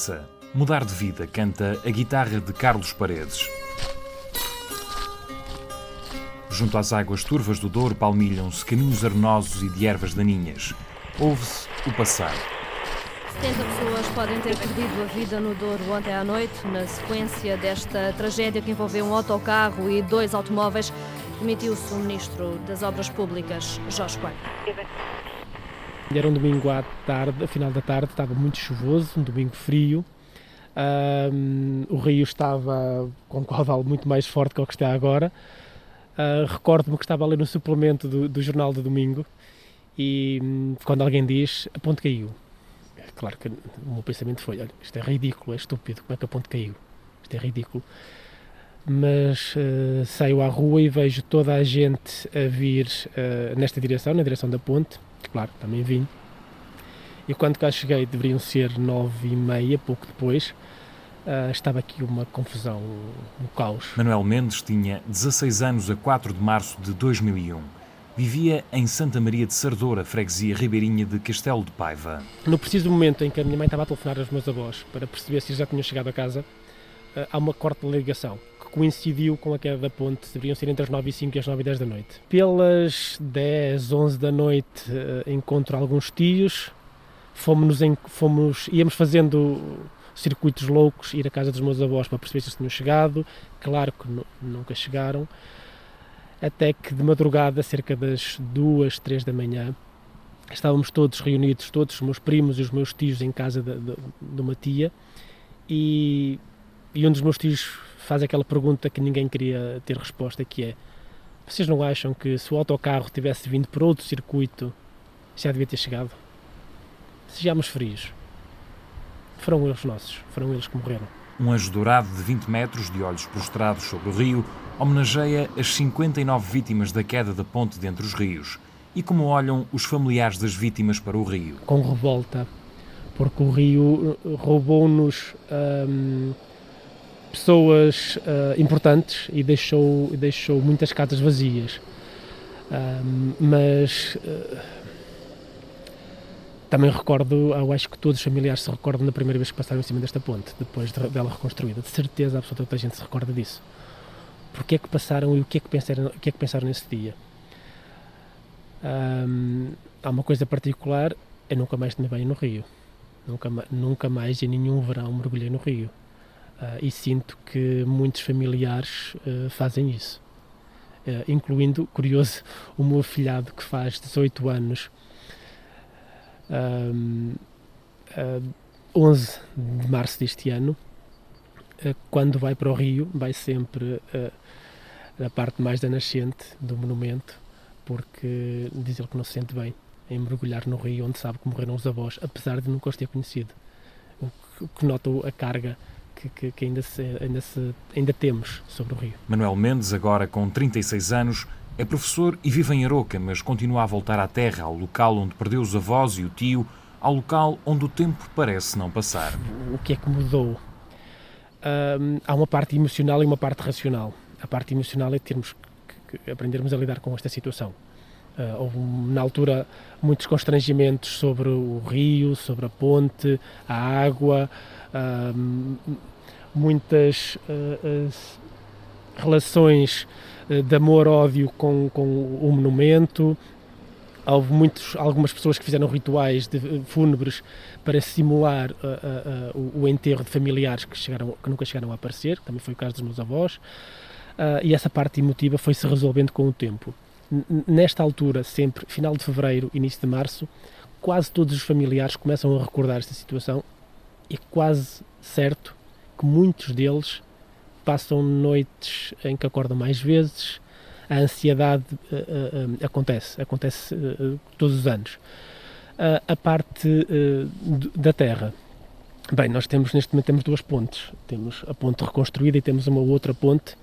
Mudança. Mudar de vida, canta a guitarra de Carlos Paredes. Junto às águas turvas do Douro palmilham-se caminhos arenosos e de ervas daninhas. Ouve-se o passar. 70 pessoas podem ter perdido a vida no Douro ontem à noite, na sequência desta tragédia que envolveu um autocarro e dois automóveis, demitiu-se o Ministro das Obras Públicas, Jorge Coelho. Era um domingo à tarde, a final da tarde, estava muito chuvoso, um domingo frio. Um, o rio estava com um caudal muito mais forte que o que está agora. Uh, Recordo-me que estava ali no suplemento do, do jornal de domingo e um, quando alguém diz a ponte caiu, claro que o meu pensamento foi: olha, isto é ridículo, é estúpido, como é que a ponte caiu? Isto é ridículo. Mas uh, saio à rua e vejo toda a gente a vir uh, nesta direção, na direção da ponte claro, também vim. E quando cá cheguei, deveriam ser nove e meia, pouco depois, uh, estava aqui uma confusão, um caos. Manuel Mendes tinha 16 anos a 4 de março de 2001. Vivia em Santa Maria de Sardoura, freguesia ribeirinha de Castelo de Paiva. No preciso momento em que a minha mãe estava a telefonar aos meus avós para perceber se já tinham chegado a casa, uh, há uma corte de ligação coincidiu com a queda da ponte, deveriam ser entre as 9 e 5 e as 9 e 10 da noite. Pelas 10, 11 da noite uh, encontro alguns tios, fomos, em, fomos, íamos fazendo circuitos loucos, ir à casa dos meus avós para perceber se eles tinham chegado, claro que nunca chegaram, até que de madrugada, cerca das 2, 3 da manhã, estávamos todos reunidos, todos os meus primos e os meus tios em casa de, de, de uma tia, e, e um dos meus tios faz aquela pergunta que ninguém queria ter resposta, que é vocês não acham que se o autocarro tivesse vindo por outro circuito já devia ter chegado? Sejamos frios. Foram eles nossos, foram eles que morreram. Um anjo dourado de 20 metros, de olhos prostrados sobre o rio, homenageia as 59 vítimas da queda da ponte dentre os rios. E como olham os familiares das vítimas para o rio? Com revolta, porque o rio roubou-nos. Hum, pessoas uh, importantes e deixou, deixou muitas casas vazias. mas uh, também recordo, eu acho que todos os familiares se recordam da primeira vez que passaram em cima desta ponte, depois de, dela reconstruída. De certeza absoluta toda a gente se recorda disso. Porque é que passaram e o que é que pensaram, o que é que pensaram nesse dia? Um, há uma coisa particular, eu nunca mais tomei banho no rio. Nunca, nunca mais em nenhum verão mergulhei no rio. Uh, e sinto que muitos familiares uh, fazem isso. Uh, incluindo, curioso, o meu afilhado que faz 18 anos, um, 11 de março deste ano, quando vai para o Rio, vai sempre na parte mais da nascente do monumento, porque diz ele que não se sente bem em mergulhar no Rio, onde sabe que morreram os avós, apesar de nunca os ter conhecido. O que nota a carga que, que, ainda, se, ainda, se, ainda temos sobre o rio. Manuel Mendes, agora com 36 anos, é professor e vive em Aroca, mas continua a voltar à terra, ao local onde perdeu os avós e o tio, ao local onde o tempo parece não passar. O que é que mudou? Há uma parte emocional e uma parte racional. A parte emocional é termos que, que aprendermos a lidar com esta situação. Uh, houve, na altura, muitos constrangimentos sobre o rio, sobre a ponte, a água, uh, muitas uh, relações de amor-ódio com, com o monumento. Houve muitos, algumas pessoas que fizeram rituais de, fúnebres para simular o, o, enterro de familiares que, chegaram, que nunca chegaram a aparecer, também foi o caso dos meus avós. e essa parte emotiva foi se resolvendo com o tempo nesta altura, sempre, final de fevereiro, início de março, quase todos os familiares começam a recordar esta situação e quase certo que muitos deles passam noites em que acordam mais vezes, a ansiedade uh, uh, acontece, acontece todos os anos. a parte da Terra, bem, nós temos neste momento temos duas pontes, temos a ponte reconstruída e temos uma outra ponte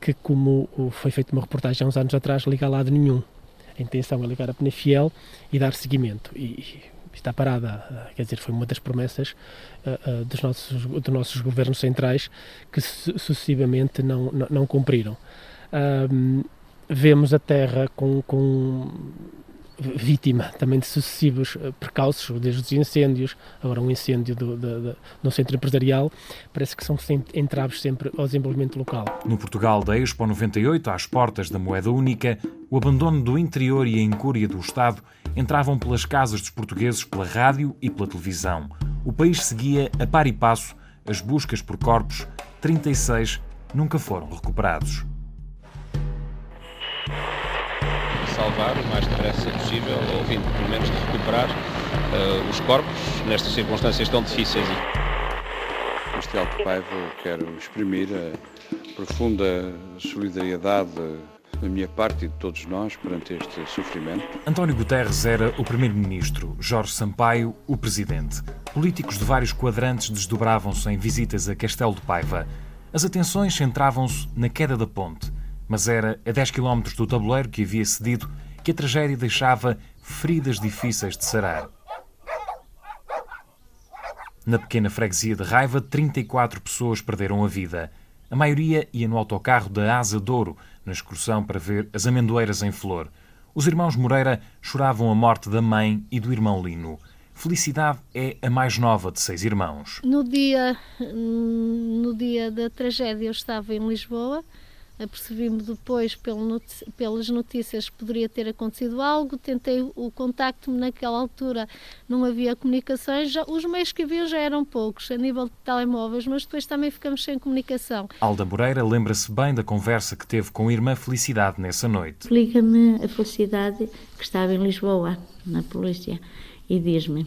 que, como foi feita uma reportagem há uns anos atrás, liga a lado nenhum. A intenção é ligar a Penafiel e dar seguimento. E, está parada, eh, quer dizer, foi uma das promessas uh, uh, dos, nossos, dos nossos governos centrais que sucessivamente não, não, não cumpriram. vemos a Terra com, com vítima também de sucessivos uh, percalços, desde os incêndios, agora um incêndio do, do, do, centro empresarial, parece que são sempre, entraves sempre ao desenvolvimento local. No Portugal da Expo 98, às portas da moeda única, o abandono do interior e a incúria do Estado entravam pelas casas dos portugueses pela rádio e pela televisão. O país seguia a par e passo as buscas por corpos, 36 nunca foram recuperados. Salvar o mais depressa possível, ou enfim, pelo menos de recuperar uh, os corpos nestas circunstâncias tão difíceis. Este Alto Paiva quero exprimir a profunda solidariedade da minha parte e de todos nós perante este sofrimento. António Guterres era o primeiro-ministro, Jorge Sampaio, o presidente. Políticos de vários quadrantes desdobravam-se em visitas a Castelo de Paiva. As atenções centravam-se na queda da ponte, mas era a 10 km do tabuleiro que havia cedido que a tragédia deixava feridas difíceis de sarar. Na pequena freguesia de Raiva, 34 pessoas perderam a vida. A maioria ia no autocarro da Asa Douro, na excursão para ver as amendoeiras em flor. Os irmãos Moreira choravam a morte da mãe e do irmão Lino. Felicidade é a mais nova de seis irmãos. No dia, no dia da tragédia eu estava em Lisboa, apercebi-me depois pelas notícias que poderia ter acontecido algo, tentei o contacto-me naquela altura, não havia comunicações, já, os meios que havia já eram poucos, a nível de telemóveis, mas depois também ficamos sem comunicação. Alda Moreira lembra-se bem da conversa que teve com a irmã Felicidade nessa noite. Liga-me a Felicidade, que estava em Lisboa, na polícia, e diz-me,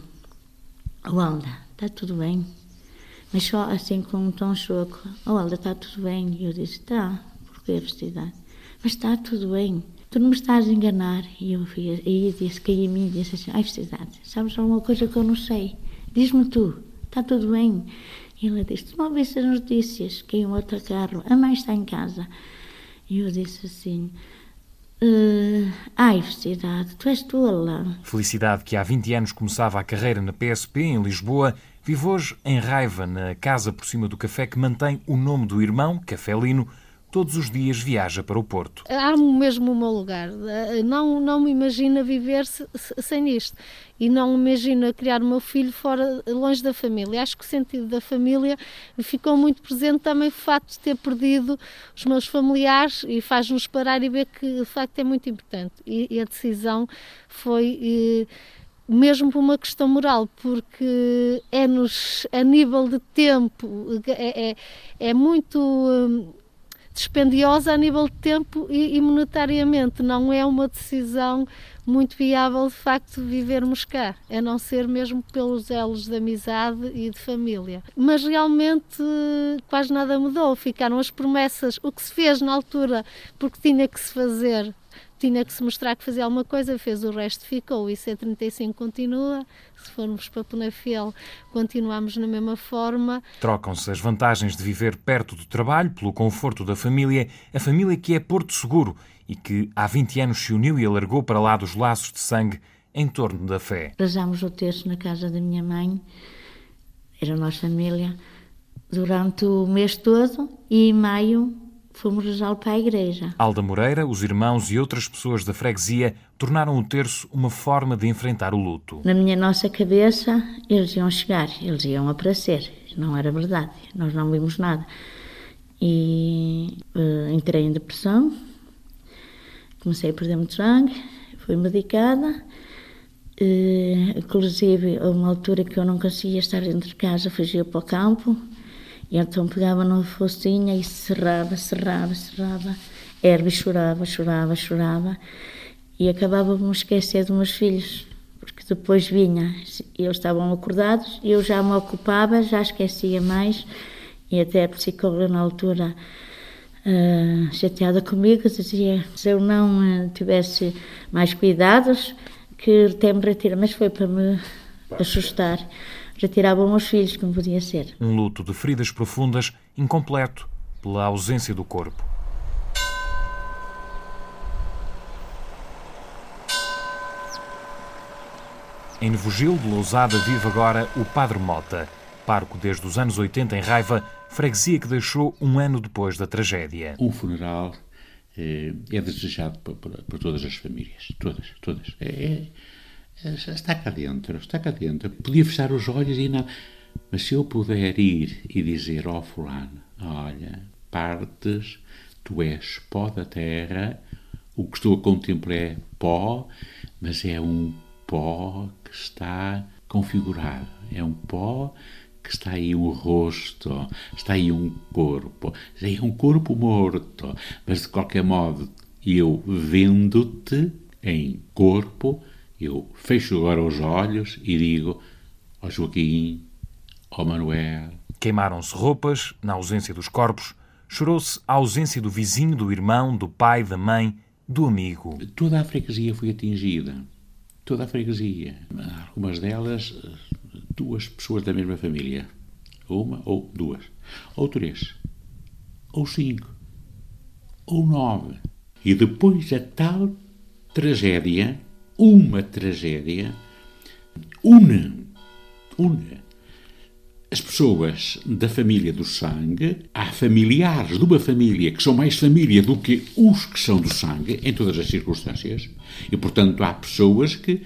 oh Alda, está tudo bem? Mas só assim com um tom choco, oh Alda, está tudo bem? E eu disse, está a vestidade. Mas está tudo bem. Tu não me estás a enganar. E eu vi, e disse, caí em mim e disse assim, ai vestidade, sabes alguma coisa que eu não sei? Diz-me tu, está tudo bem? E ela disse, tu não viste as notícias, que um outro carro, a mãe está em casa. E eu disse assim, Uh, ai, Felicidade, tu és tola. Felicidade, que há 20 anos começava a carreira na PSP em Lisboa, vive hoje em raiva na casa por cima do café que mantém o nome do irmão, Café Lino, todos os dias viaja para o Porto. Há mesmo o meu lugar. Não, não me imagino viver -se, sem isto. E não me imagino criar o meu filho fora, longe da família. Acho que o sentido da família ficou muito presente também o facto de ter perdido os meus familiares e faz-nos parar e ver que de facto é muito importante. E, e a decisão foi. Eh, mesmo por uma questão moral, porque é-nos, a nível de tempo, é, é, é muito hum, dispendiosa a nível de tempo e, e, monetariamente. Não é uma decisão muito viável, de facto, vivermos cá, a não ser mesmo pelos elos de amizade e de família. Mas realmente quase nada mudou. Ficaram as promessas, o que se fez na altura, porque tinha que se fazer tinha que se mostrar que fazia alguma coisa, fez o resto, ficou. E C35 continua. Se formos para Penafiel, continuamos na mesma forma. Trocam-se as vantagens de viver perto do trabalho, pelo conforto da família, a família que é Porto Seguro e que há 20 anos se uniu e alargou para lá dos laços de sangue em torno da fé. Rezámos o terço na casa da minha mãe, era a nossa família, durante o mês todo e em maio fomos rezá-lo para a igreja. Alda Moreira, os irmãos e outras pessoas da freguesia tornaram o terço uma forma de enfrentar o luto. Na minha nossa cabeça, eles iam chegar, eles iam aparecer. Não era verdade, nós não vimos nada. E uh, entrei em depressão, comecei a perder muito sangue, fui medicada. Uh, inclusive, a uma altura que eu não conseguia estar dentro de casa, fugia para o campo, e então pegava numa focinha e serrava, serrava, serrava. Erva e chorava, chorava, chorava. E acabava por me esquecer dos meus filhos, porque depois vinha, eles estavam acordados, eu já me ocupava, já esquecia mais. E até a psicóloga na altura, uh, chateada comigo, dizia se eu não uh, tivesse mais cuidados, que até me retira. Mas foi para me assustar retiravam os filhos, como podia ser. Um luto de feridas profundas, incompleto pela ausência do corpo. Em Nevogil de Lousada vive agora o Padre Mota, parco desde os anos 80 em Raiva, freguesia que deixou um ano depois da tragédia. Um funeral é desejado por, por, por, todas as famílias. Todas, todas. É, é, está cá dentro, está cá dentro. Podia fechar os olhos e não. Mas se eu puder ir e dizer ao oh, fulano, olha, partes, tu és pó da terra, o que estou a contemplar é pó, mas é um pó que está configurado. É um pó que está aí um rosto, está aí um corpo, aí um corpo morto, mas de qualquer modo, eu vendo-te em corpo, eu fecho agora os olhos e digo ao Joaquim, ao Manuel. Queimaram-se roupas, na ausência dos corpos, chorou-se a ausência do vizinho, do irmão, do pai, da mãe, do amigo. Toda a freguesia foi atingida. Toda a freguesia. Algumas delas duas pessoas da mesma família. Uma ou duas. Ou três. Ou cinco. Ou nove. E depois a tal tragédia, uma tragédia, une, une as pessoas da família do sangue, há familiares de uma família que são mais família do que os que são do sangue, em todas as circunstâncias, e portanto há pessoas que,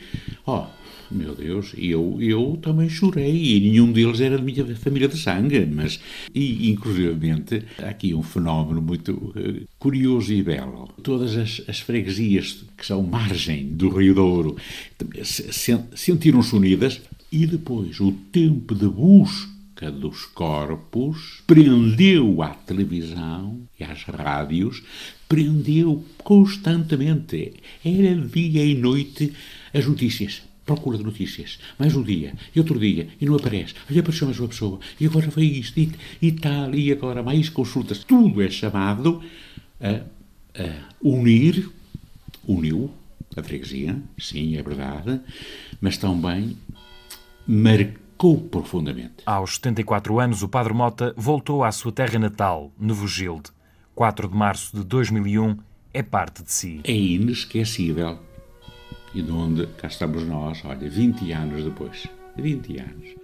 oh, meu Deus, eu, eu também chorei e nenhum deles era da minha família de sangue, mas, e inclusivamente, há aqui um fenómeno muito uh, curioso e belo. Todas as, as freguesias que são margem do Rio Douro sentiram-se unidas e depois o tempo de busca dos corpos prendeu à televisão e às rádios, prendeu constantemente, era dia e noite, as notícias procura de notícias. Mais um dia, e outro dia, e não aparece. Aí apareceu mais uma pessoa, e agora foi isto, e, e tal, e agora mais consultas. Tudo é chamado a, a unir, uniu a freguesia, sim, é verdade, mas também marcou profundamente. Aos 74 anos, o Padre Mota voltou à sua terra natal, Nevogilde. 4 de março de 2001 é parte de si. É inesquecível e de onde cá estamos nós, olha, 20 anos depois. 20 anos.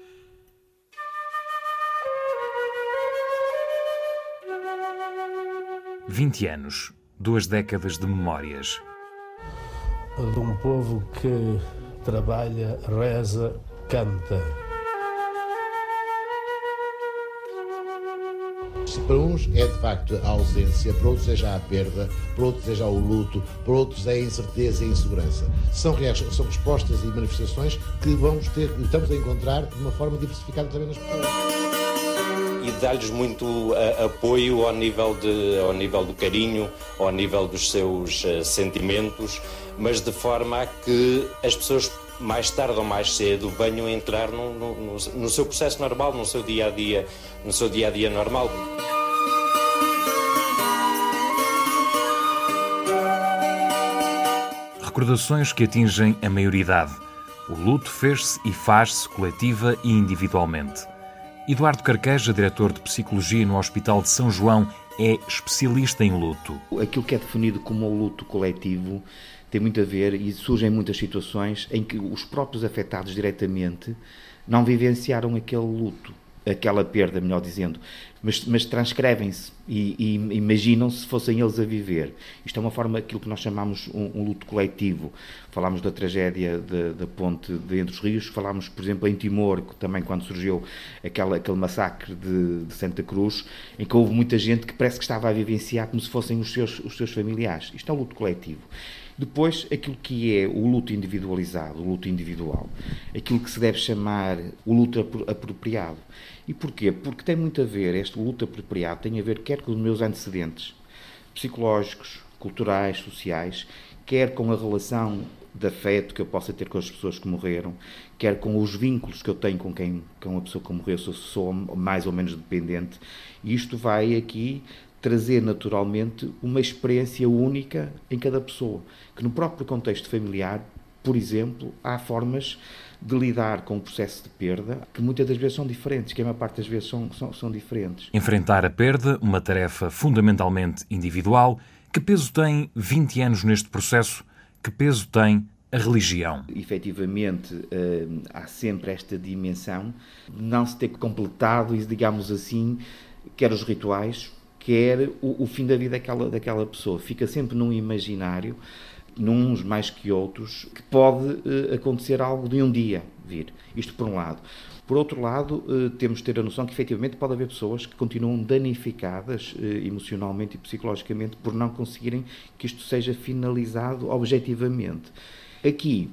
Vinte anos, duas décadas de memórias. De um povo que trabalha, reza, canta Para uns é de facto a ausência, para outros é já a perda, para outros é já o luto, para outros é a incerteza e a insegurança. São, são respostas e manifestações que vamos ter, estamos a encontrar de uma forma diversificada também nas pessoas e dar-lhes muito uh, apoio ao nível, de, ao nível do carinho, ao nível dos seus uh, sentimentos, mas de forma a que as pessoas mais tarde ou mais cedo venham entrar no, no, no, seu processo normal, no seu dia a dia, no seu dia a dia normal. Recordações que atingem a maioridade. O luto fez-se e faz-se coletiva e individualmente. Eduardo Carqueja, diretor de Psicologia no Hospital de São João, é especialista em luto. Aquilo que é definido como o luto coletivo tem muito a ver e surgem muitas situações em que os próprios afetados diretamente não vivenciaram aquele luto, aquela perda, melhor dizendo, mas, mas transcrevem-se e, e imaginam se fossem eles a viver. Isto é uma forma, aquilo que nós chamamos um, um luto coletivo. Falámos da tragédia da ponte de Entre os Rios, falámos, por exemplo, em Timor, também quando surgiu aquela, aquele massacre de, de, Santa Cruz, em que houve muita gente que parece que estava a vivenciar como se fossem os seus, os seus familiares. Isto é um luto coletivo. Depois, aquilo que é o luto individualizado, o luto individual, aquilo que se deve chamar o luto apropriado. E porquê? Porque tem muito a ver, este luto apropriado tem a ver quer com os meus antecedentes psicológicos, culturais, sociais, quer com a relação de afeto que eu possa ter com as pessoas que morreram, quer com os vínculos que eu tenho com quem com a pessoa que morreu, se eu sou mais ou menos dependente. E isto vai aqui trazer naturalmente uma experiência única em cada pessoa, que no próprio contexto familiar, por exemplo, há formas de lidar com o processo de perda que muitas das vezes são diferentes, que a maior parte das vezes são, são, são diferentes. Enfrentar a perda, uma tarefa fundamentalmente individual, que peso tem 20 anos neste processo? Que peso tem a religião? Efetivamente, eh, há sempre esta dimensão de não se ter completado, digamos assim, quer os rituais, quer o, o fim da vida daquela, daquela pessoa. Fica sempre num imaginário, nuns mais que outros, que pode uh, acontecer algo de um dia vir. Isto por um lado. Por outro lado, uh, temos de ter a noção que efetivamente pode haver pessoas que continuam danificadas uh, emocionalmente e psicologicamente por não conseguirem que isto seja finalizado objetivamente. Aqui,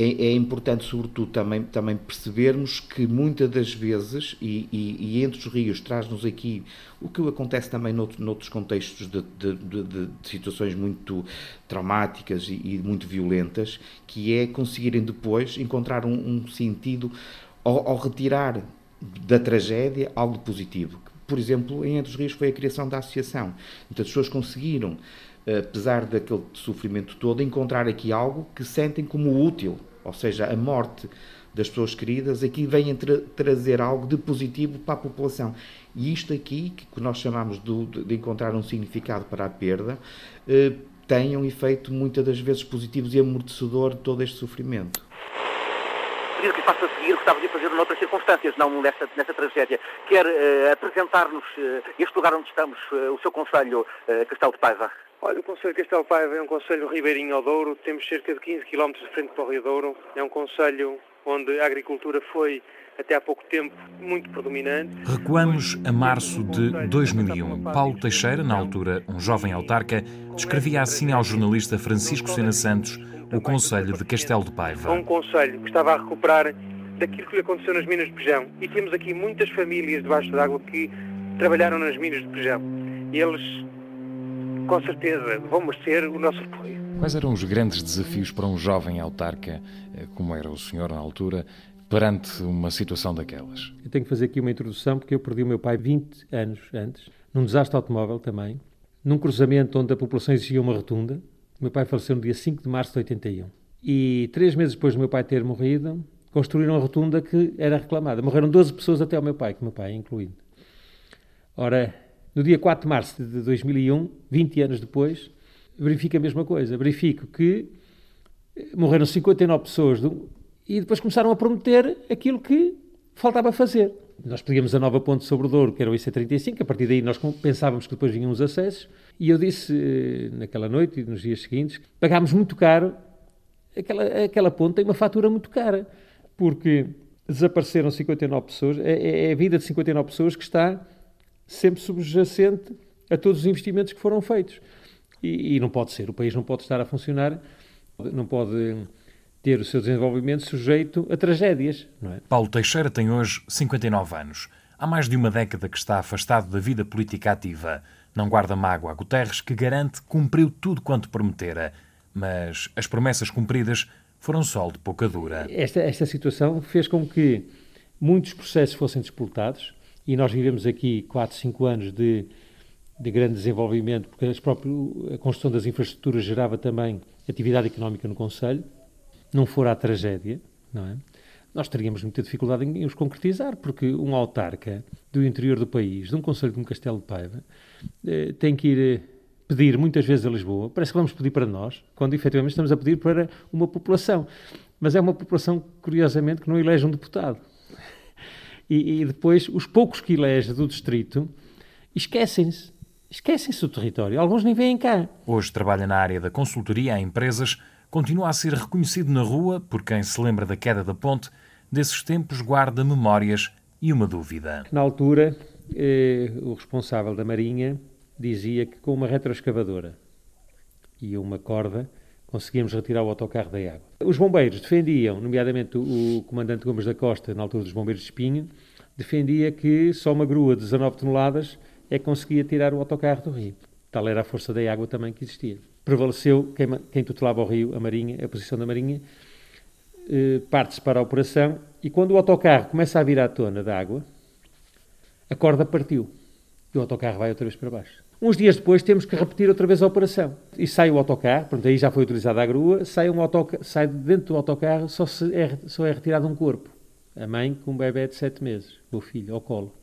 é, é, importante, sobretudo, também, também percebermos que muitas das vezes, e, e, e entre os rios traz-nos aqui o que acontece também noutro, noutros contextos de, de, de, de, situações muito traumáticas e, e, muito violentas, que é conseguirem depois encontrar um, um sentido ao, ao, retirar da tragédia algo positivo. Por exemplo, em Entre os Rios foi a criação da associação. Então, as pessoas conseguiram apesar daquele sofrimento todo, encontrar aqui algo que sentem como útil, ou seja, a morte das pessoas queridas, aqui vem tra trazer algo de positivo para a população. E isto aqui, que nós chamamos de, de encontrar um significado para a perda, eh, tem um efeito muitas das vezes positivo e amortecedor de todo este sofrimento. Pedido que faça a seguir, gostava de fazer noutras circunstâncias, não nessa, nessa tragédia. Quer uh, apresentar-nos uh, este lugar onde estamos, uh, o seu Conselho Castelo de Paiva? Olha, o Conselho de Castelo Paiva é um Conselho ribeirinho ao Douro, temos cerca de 15 km de frente para o Rio Douro, é um Conselho onde a agricultura foi até há pouco tempo muito predominante. Recuamos a março de 2001. Paulo Teixeira, na altura um jovem autarca, descrevia assim ao jornalista Francisco Sena Santos o Conselho de Castelo de Paiva. Um Conselho que estava a recuperar daquilo que lhe aconteceu nas minas de Pejão. E temos aqui muitas famílias debaixo d'água que trabalharam nas minas de Pejão. E eles com certeza vão merecer o nosso apoio. Quais eram os grandes desafios para um jovem autarca, eh, como era o senhor na altura, perante uma situação daquelas? Eu tenho que fazer aqui uma introdução porque eu perdi o meu pai 20 anos antes, num desastre automóvel também, num cruzamento onde a população exigia uma rotunda. O meu pai faleceu no dia 5 de março de 81. E três meses depois do meu pai ter morrido, construíram a rotunda que era reclamada. Morreram 12 pessoas até ao meu pai, que o meu pai incluído. Ora, no dia 4 de março de 2001, 20 anos depois, verifico a mesma coisa. Verifico que morreram 59 pessoas e depois começaram a prometer aquilo que faltava fazer. Nós pedíamos a nova ponte sobre o Douro, que era o IC35, a partir daí nós pensávamos que depois vinham os acessos, e eu disse eh, naquela noite e nos dias seguintes, pagámos muito caro, aquela, aquela ponte tem uma fatura muito cara, porque desapareceram 59 pessoas, é, é, é a vida de 59 pessoas que está sempre subjacente a todos os investimentos que foram feitos. E, e, não pode ser, o país não pode estar a funcionar, não pode ter o seu desenvolvimento sujeito a tragédias, é? Paulo Teixeira tem hoje 59 anos. Há mais de uma década que está afastado da vida política ativa. Não guarda mágoa a Guterres, que garante que cumpriu tudo quanto prometera. Mas as promessas cumpridas foram sol de pouca dura. Esta, esta situação fez com que muitos processos fossem disputados, e nós vivemos aqui 4, 5 anos de, de grande desenvolvimento, porque próprios, a construção das infraestruturas gerava também atividade económica no Conselho, não fora a tragédia, não é? Nós teríamos muita dificuldade em os concretizar, porque um autarca do interior do país, de um Conselho como Castelo de Paiva, eh, tem que ir eh, pedir muitas vezes a Lisboa, parece que vamos pedir para nós, quando efetivamente estamos a pedir para uma população. Mas é uma população, curiosamente, que não elege um deputado e, e depois os poucos que elege do distrito esquecem-se. Esquecem-se do território. Alguns nem vêm cá. Hoje trabalha na área da consultoria a empresas, continua a ser reconhecido na rua por quem se lembra da queda da ponte, desses tempos guarda memórias e uma dúvida. Na altura, eh, o responsável da Marinha dizia que com uma retroescavadora e uma corda conseguíamos retirar o autocarro da água. Os bombeiros defendiam, nomeadamente o comandante Gomes da Costa, na altura dos bombeiros de Espinho, defendia que só uma grua de 19 toneladas é que conseguia tirar o autocarro do rio. Tal era a força da água também que existia. Prevaleceu quem, quem tutelava o rio, a Marinha, a posição da Marinha, eh, parte-se para a operação e quando o autocarro começa a vir à tona da água, a corda partiu e o autocarro vai outra vez para baixo. Uns dias depois temos que repetir outra vez a operação. E sai o autocarro, pronto, aí já foi utilizada a grua, sai, um autocarro, sai dentro do autocarro, só, é, só é retirado um corpo. A mãe com um bebê de sete meses, o filho, ao colo.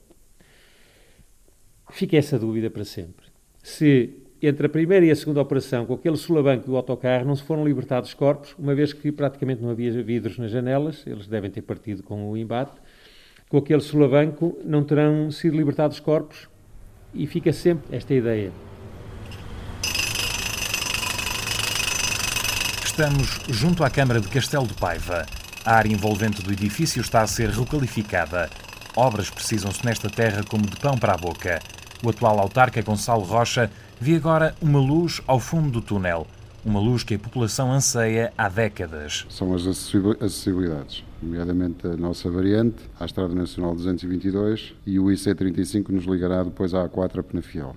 Fica essa dúvida para sempre. Se entre a primeira e a segunda operação, com aquele solabanco do autocarro, não se foram libertados corpos, uma vez que praticamente não havia vidros nas janelas, eles devem ter partido com o embate, com aquele solabanco não terão sido libertados corpos e fica sempre esta ideia. Estamos junto à Câmara de Castelo de Paiva. A área envolvente do edifício está a ser requalificada. Obras precisam-se nesta terra como de pão para a boca. O atual autarca Gonçalo Rocha vê agora uma luz ao fundo do túnel. Uma luz que a população anseia há décadas. São as acessibilidades, nomeadamente a nossa variante, a Estrada Nacional 222 e o IC35 nos ligará depois à A4 a Penafiel.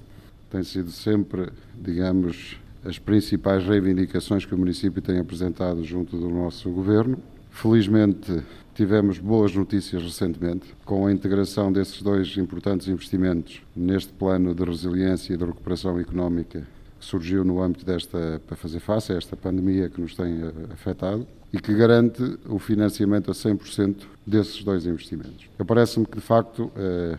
Tem sido sempre, digamos, as principais reivindicações que o município tem apresentado junto do nosso governo. Felizmente, tivemos boas notícias recentemente com a integração desses dois importantes investimentos neste plano de resiliência e de recuperação económica que surgiu no âmbito desta para fazer face a esta pandemia que nos tem eh, afetado e que garante o financiamento a 100% desses dois investimentos. Parece-me que de facto eh,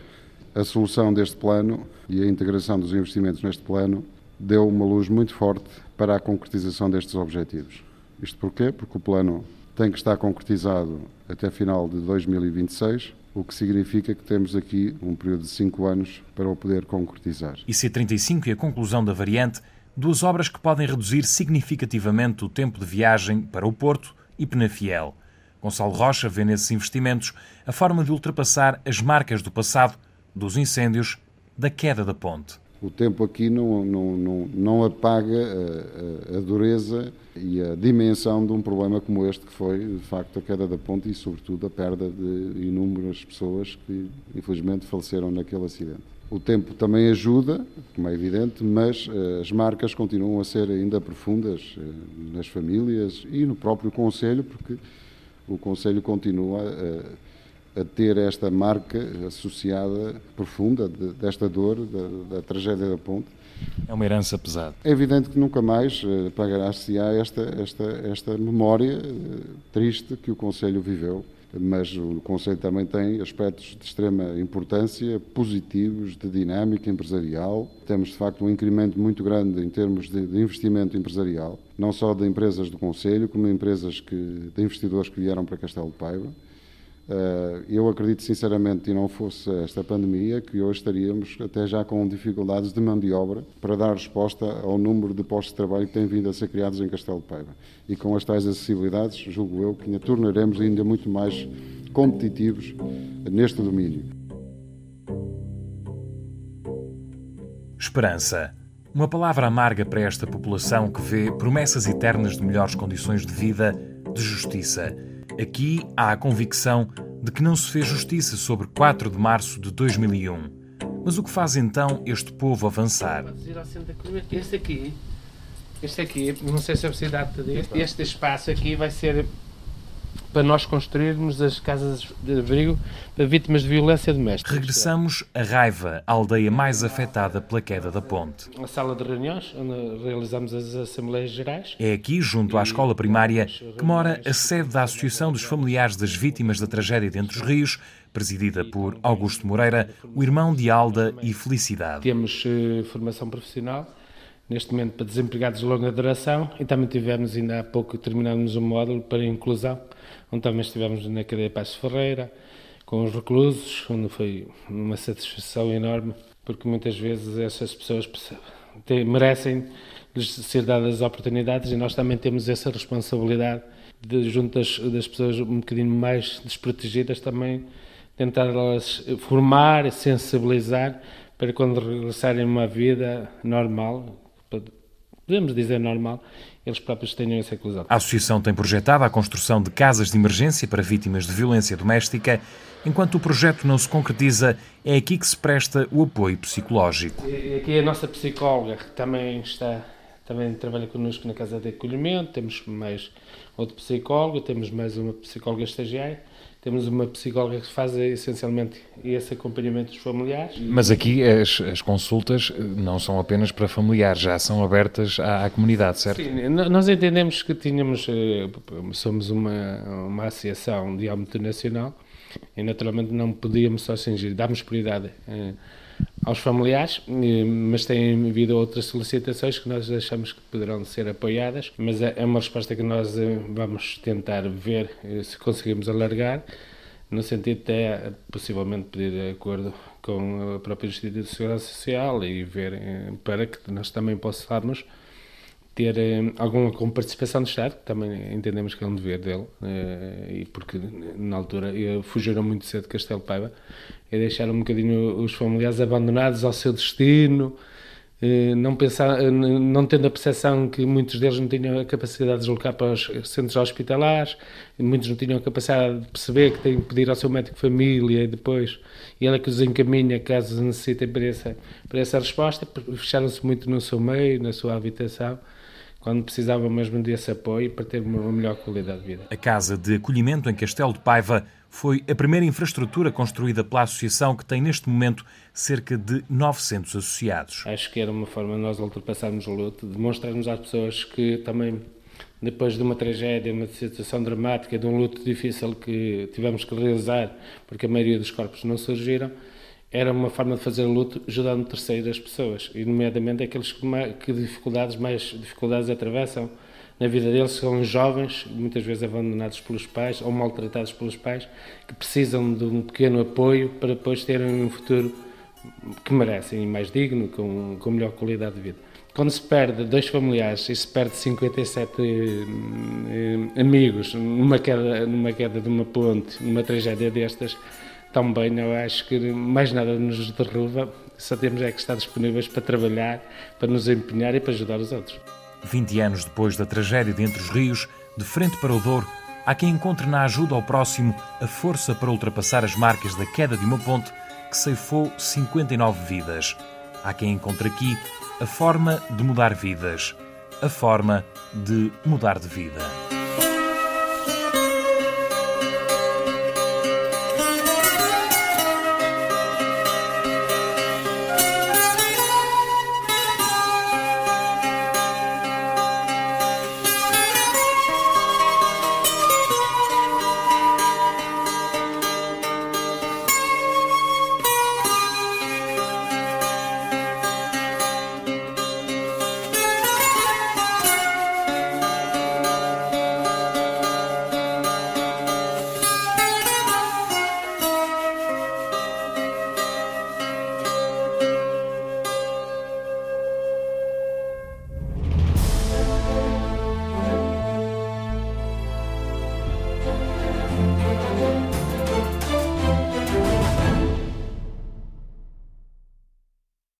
a solução deste plano e a integração dos investimentos neste plano deu uma luz muito forte para a concretização destes objetivos. Isto porquê? Porque o plano tem que estar concretizado até final de 2026, o que significa que temos aqui um período de cinco anos para o poder concretizar. IC35 e a conclusão da variante, duas obras que podem reduzir significativamente o tempo de viagem para o Porto e Penafiel. Gonçalo Rocha vê nesses investimentos a forma de ultrapassar as marcas do passado, dos incêndios, da queda da ponte o tempo aqui não, não, não, não apaga a, a, dureza e a dimensão de um problema como este, que foi, de facto, a queda da ponte e, sobretudo, a perda de inúmeras pessoas que, infelizmente, faleceram naquele acidente. O tempo também ajuda, como é evidente, mas uh, as marcas continuam a ser ainda profundas uh, nas famílias e no próprio Conselho, porque o Conselho continua a a ter esta marca associada profunda de, desta dor, da, da, tragédia da ponte. É uma herança pesada. É evidente que nunca mais pagará-se-á esta, esta, esta memória triste que o Conselho viveu, mas o Conselho também tem aspectos de extrema importância, positivos, de dinâmica empresarial. Temos, de facto, um incremento muito grande em termos de, de investimento empresarial, não só de empresas do Conselho, como de empresas que, de investidores que vieram para Castelo de Paiva. Eh, eu acredito sinceramente, e não fosse esta pandemia, que hoje estaríamos até já com dificuldades de mão de obra para dar resposta ao número de postos de trabalho que têm vindo a ser criados em Castelo de Paiva. E com as tais acessibilidades, julgo eu que ainda tornaremos ainda muito mais competitivos neste domínio. Esperança. Uma palavra amarga para esta população que vê promessas eternas de melhores condições de vida, de justiça Aqui há a convicção de que não se fez justiça sobre 4 de março de 2001. Mas o que faz então este povo avançar? Este aqui, este aqui, não sei se a cidade este espaço aqui vai ser para nós construirmos as casas de abrigo para vítimas de violência doméstica. Regressamos a Raiva, a aldeia mais afetada pela queda da ponte. A sala de reuniões, onde realizamos as Assembleias Gerais. É aqui, junto à escola primária, que mora a sede da Associação dos Familiares das Vítimas da Tragédia de Entre os Rios, presidida por Augusto Moreira, o irmão de Alda e Felicidade. Temos uh, formação profissional neste momento para desempregados de longa duração e também tivemos ainda há pouco terminamos um módulo para inclusão onde também estivemos na cadeia Paz Ferreira, com os reclusos, onde foi uma satisfação enorme, porque muitas vezes essas pessoas merecem ser dadas oportunidades e nós também temos essa responsabilidade de, junto das, das pessoas um bocadinho mais desprotegidas, também tentar elas formar, sensibilizar, para quando regressarem a uma vida normal, podemos dizer normal, eles próprios tenham essa inclusão. A Associação tem projetado a construção de casas de emergência para vítimas de violência doméstica. Enquanto o projeto não se concretiza, é aqui que se presta o apoio psicológico. Aqui a nossa psicóloga, que também está também trabalha connosco na casa de acolhimento, temos mais outro psicólogo, temos mais uma psicóloga estagiária temos uma psicóloga que faz essencialmente esse acompanhamento dos familiares. Mas aqui as, as consultas não são apenas para familiares, já são abertas à, à comunidade, certo? Sim, nós entendemos que tínhamos, eh, somos uma, uma associação de âmbito nacional e naturalmente não podíamos só cingir, damos prioridade eh, aos familiares, mas têm havido outras solicitações que nós achamos que poderão ser apoiadas, mas é, é uma resposta que nós eh, vamos tentar ver eh, se conseguimos alargar no sentido até possivelmente pedir acordo com a própria Instituto de Segurança Social e ver eh, para que nós também possamos ter eh, alguma participação do Estado, que também entendemos que é um dever dele, eh, e porque na altura fugiram muito cedo de Castelo Paiva e deixaram um bocadinho os familiares abandonados ao seu destino, eh, não, pensar, eh, não tendo a percepção que muitos deles não tinham a capacidade de deslocar para os centros hospitalares, muitos não tinham a capacidade de perceber que têm que pedir ao seu médico de família e depois e ele é que os encaminha caso necessitem para essa, para essa resposta, fecharam-se muito no seu meio, na sua habitação, quando precisavam mesmo desse apoio para ter uma melhor qualidade de vida. A Casa de Acolhimento em Castelo de Paiva foi a primeira infraestrutura construída pela associação que tem neste momento cerca de 900 associados. Acho que era uma forma de nós ultrapassarmos o luto, demonstrarmos às pessoas que também depois de uma tragédia, uma situação dramática, de um luto difícil que tivemos que realizar, porque a maioria dos corpos não surgiram, era uma forma de fazer luto ajudando terceiras pessoas, e nomeadamente aqueles que, que dificuldades, mais dificuldades atravessam na vida deles são jovens, muitas vezes abandonados pelos pais ou maltratados pelos pais, que precisam de um pequeno apoio para depois terem um futuro que merecem, mais digno, com, com melhor qualidade de vida. Quando se perde dois familiares e se perde 57 eh, amigos numa queda, numa queda de uma ponte, numa tragédia destas, também eu acho que mais nada nos derruba, só temos é que estar disponíveis para trabalhar, para nos empenhar e para ajudar os outros. 20 anos depois da tragédia de Entre os Rios, de frente para o Douro, há quem encontre na ajuda ao próximo a força para ultrapassar as marcas da queda de uma ponte que ceifou 59 vidas. Há quem encontre aqui a forma de mudar vidas, a forma de mudar de vida.